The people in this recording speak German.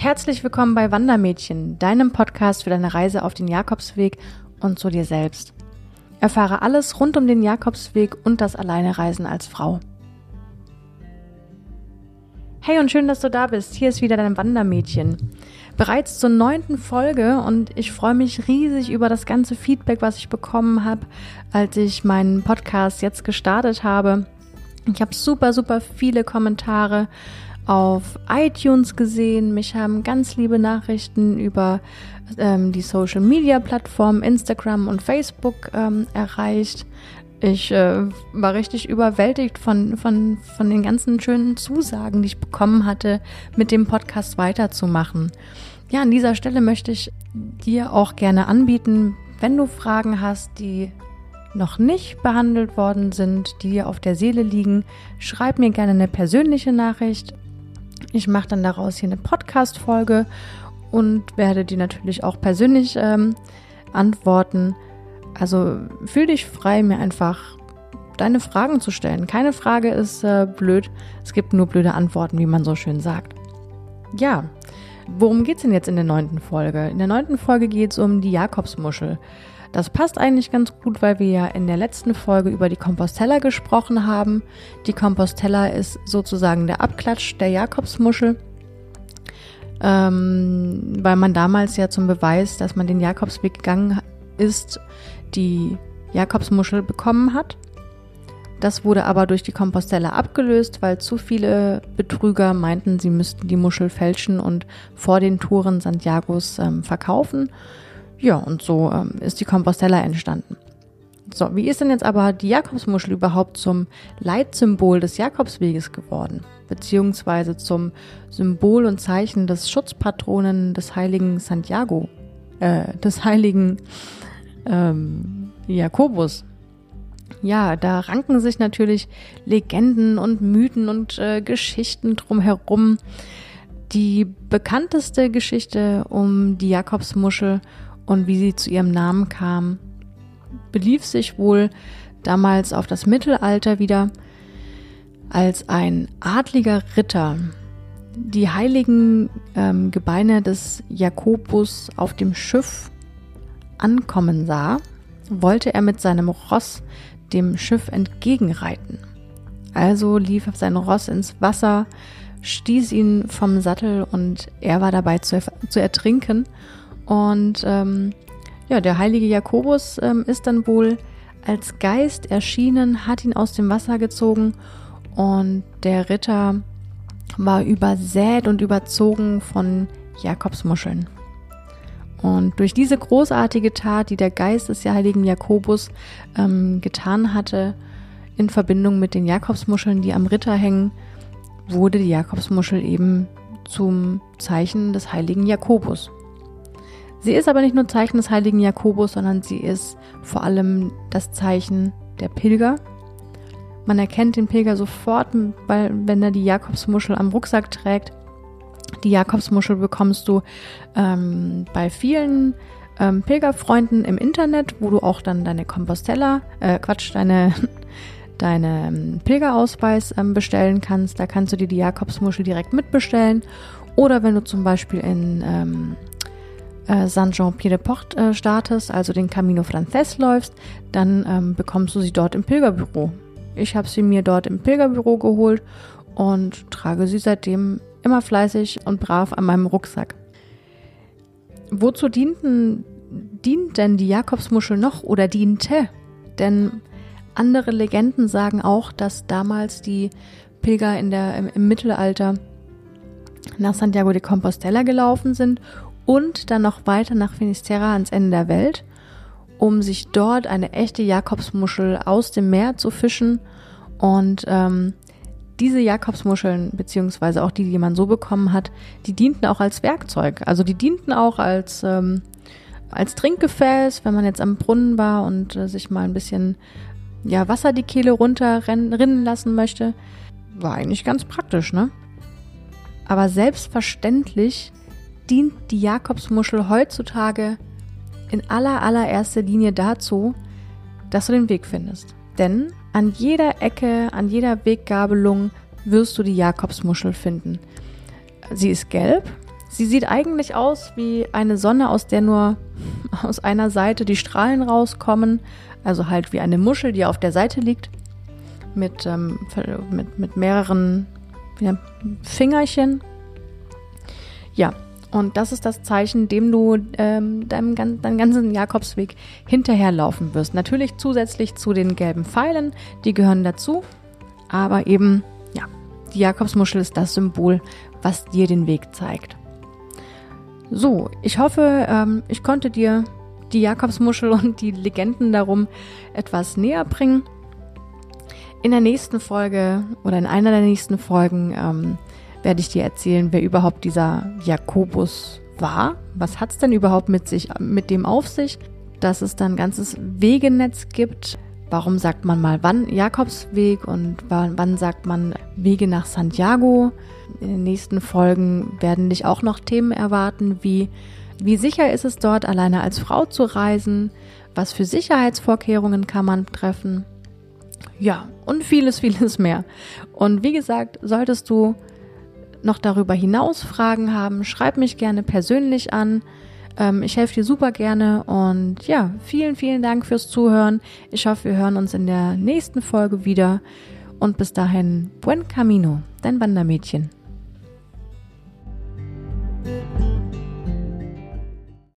Herzlich willkommen bei Wandermädchen, deinem Podcast für deine Reise auf den Jakobsweg und zu dir selbst. Erfahre alles rund um den Jakobsweg und das Alleinereisen als Frau. Hey und schön, dass du da bist. Hier ist wieder dein Wandermädchen. Bereits zur neunten Folge und ich freue mich riesig über das ganze Feedback, was ich bekommen habe, als ich meinen Podcast jetzt gestartet habe. Ich habe super, super viele Kommentare auf iTunes gesehen. Mich haben ganz liebe Nachrichten über ähm, die Social Media Plattformen Instagram und Facebook ähm, erreicht. Ich äh, war richtig überwältigt von, von, von den ganzen schönen Zusagen, die ich bekommen hatte, mit dem Podcast weiterzumachen. Ja, an dieser Stelle möchte ich dir auch gerne anbieten, wenn du Fragen hast, die noch nicht behandelt worden sind, die dir auf der Seele liegen, schreib mir gerne eine persönliche Nachricht. Ich mache dann daraus hier eine Podcast-Folge und werde die natürlich auch persönlich ähm, antworten. Also fühl dich frei, mir einfach deine Fragen zu stellen. Keine Frage ist äh, blöd, es gibt nur blöde Antworten, wie man so schön sagt. Ja, worum geht es denn jetzt in der neunten Folge? In der neunten Folge geht es um die Jakobsmuschel. Das passt eigentlich ganz gut, weil wir ja in der letzten Folge über die Compostella gesprochen haben. Die Compostella ist sozusagen der Abklatsch der Jakobsmuschel, ähm, weil man damals ja zum Beweis, dass man den Jakobsweg gegangen ist, die Jakobsmuschel bekommen hat. Das wurde aber durch die Compostella abgelöst, weil zu viele Betrüger meinten, sie müssten die Muschel fälschen und vor den Touren Santiagos ähm, verkaufen. Ja, und so ähm, ist die Compostella entstanden. So, wie ist denn jetzt aber die Jakobsmuschel überhaupt zum Leitsymbol des Jakobsweges geworden? Beziehungsweise zum Symbol und Zeichen des Schutzpatronen des heiligen Santiago, äh, des heiligen ähm, Jakobus. Ja, da ranken sich natürlich Legenden und Mythen und äh, Geschichten drumherum. Die bekannteste Geschichte um die Jakobsmuschel und wie sie zu ihrem Namen kam, belief sich wohl damals auf das Mittelalter wieder, als ein adliger Ritter die heiligen ähm, Gebeine des Jakobus auf dem Schiff ankommen sah, wollte er mit seinem Ross dem Schiff entgegenreiten. Also lief sein Ross ins Wasser, stieß ihn vom Sattel und er war dabei zu, zu ertrinken und ähm, ja, der heilige Jakobus ähm, ist dann wohl als Geist erschienen, hat ihn aus dem Wasser gezogen und der Ritter war übersät und überzogen von Jakobsmuscheln. Und durch diese großartige Tat, die der Geist des heiligen Jakobus ähm, getan hatte, in Verbindung mit den Jakobsmuscheln, die am Ritter hängen, wurde die Jakobsmuschel eben zum Zeichen des heiligen Jakobus. Sie ist aber nicht nur Zeichen des heiligen Jakobus, sondern sie ist vor allem das Zeichen der Pilger. Man erkennt den Pilger sofort, weil, wenn er die Jakobsmuschel am Rucksack trägt. Die Jakobsmuschel bekommst du ähm, bei vielen ähm, Pilgerfreunden im Internet, wo du auch dann deine Compostella, äh, Quatsch, deine, deine ähm, Pilgerausweis ähm, bestellen kannst. Da kannst du dir die Jakobsmuschel direkt mitbestellen. Oder wenn du zum Beispiel in äh, Saint-Jean-Pied-de-Port äh, startest, also den Camino Frances läufst, dann ähm, bekommst du sie dort im Pilgerbüro. Ich habe sie mir dort im Pilgerbüro geholt und trage sie seitdem immer fleißig und brav an meinem Rucksack. Wozu dienten, dient denn die Jakobsmuschel noch oder diente? Denn andere Legenden sagen auch, dass damals die Pilger in der, im, im Mittelalter nach Santiago de Compostela gelaufen sind und dann noch weiter nach Finisterra ans Ende der Welt, um sich dort eine echte Jakobsmuschel aus dem Meer zu fischen. Und ähm, diese Jakobsmuscheln, beziehungsweise auch die, die man so bekommen hat, die dienten auch als Werkzeug. Also die dienten auch als, ähm, als Trinkgefäß, wenn man jetzt am Brunnen war und äh, sich mal ein bisschen ja, Wasser die Kehle runterrinnen lassen möchte. War eigentlich ganz praktisch, ne? Aber selbstverständlich dient die Jakobsmuschel heutzutage in aller allererster Linie dazu, dass du den Weg findest. Denn an jeder Ecke, an jeder Weggabelung wirst du die Jakobsmuschel finden. Sie ist gelb, Sie sieht eigentlich aus wie eine Sonne, aus der nur aus einer Seite die Strahlen rauskommen. Also halt wie eine Muschel, die auf der Seite liegt. Mit, ähm, mit, mit mehreren Fingerchen. Ja, und das ist das Zeichen, dem du ähm, deinem, deinem ganzen Jakobsweg hinterherlaufen wirst. Natürlich zusätzlich zu den gelben Pfeilen, die gehören dazu. Aber eben, ja, die Jakobsmuschel ist das Symbol, was dir den Weg zeigt. So, ich hoffe, ähm, ich konnte dir die Jakobsmuschel und die Legenden darum etwas näher bringen. In der nächsten Folge oder in einer der nächsten Folgen ähm, werde ich dir erzählen, wer überhaupt dieser Jakobus war. Was hat es denn überhaupt mit sich, mit dem auf sich? Dass es dann ein ganzes Wegenetz gibt. Warum sagt man mal wann Jakobsweg und wann, wann sagt man Wege nach Santiago? In den nächsten Folgen werden dich auch noch Themen erwarten, wie wie sicher ist es dort, alleine als Frau zu reisen? Was für Sicherheitsvorkehrungen kann man treffen? Ja, und vieles, vieles mehr. Und wie gesagt, solltest du noch darüber hinaus Fragen haben, schreib mich gerne persönlich an. Ähm, ich helfe dir super gerne und ja, vielen, vielen Dank fürs Zuhören. Ich hoffe, wir hören uns in der nächsten Folge wieder und bis dahin, buen camino, dein Wandermädchen.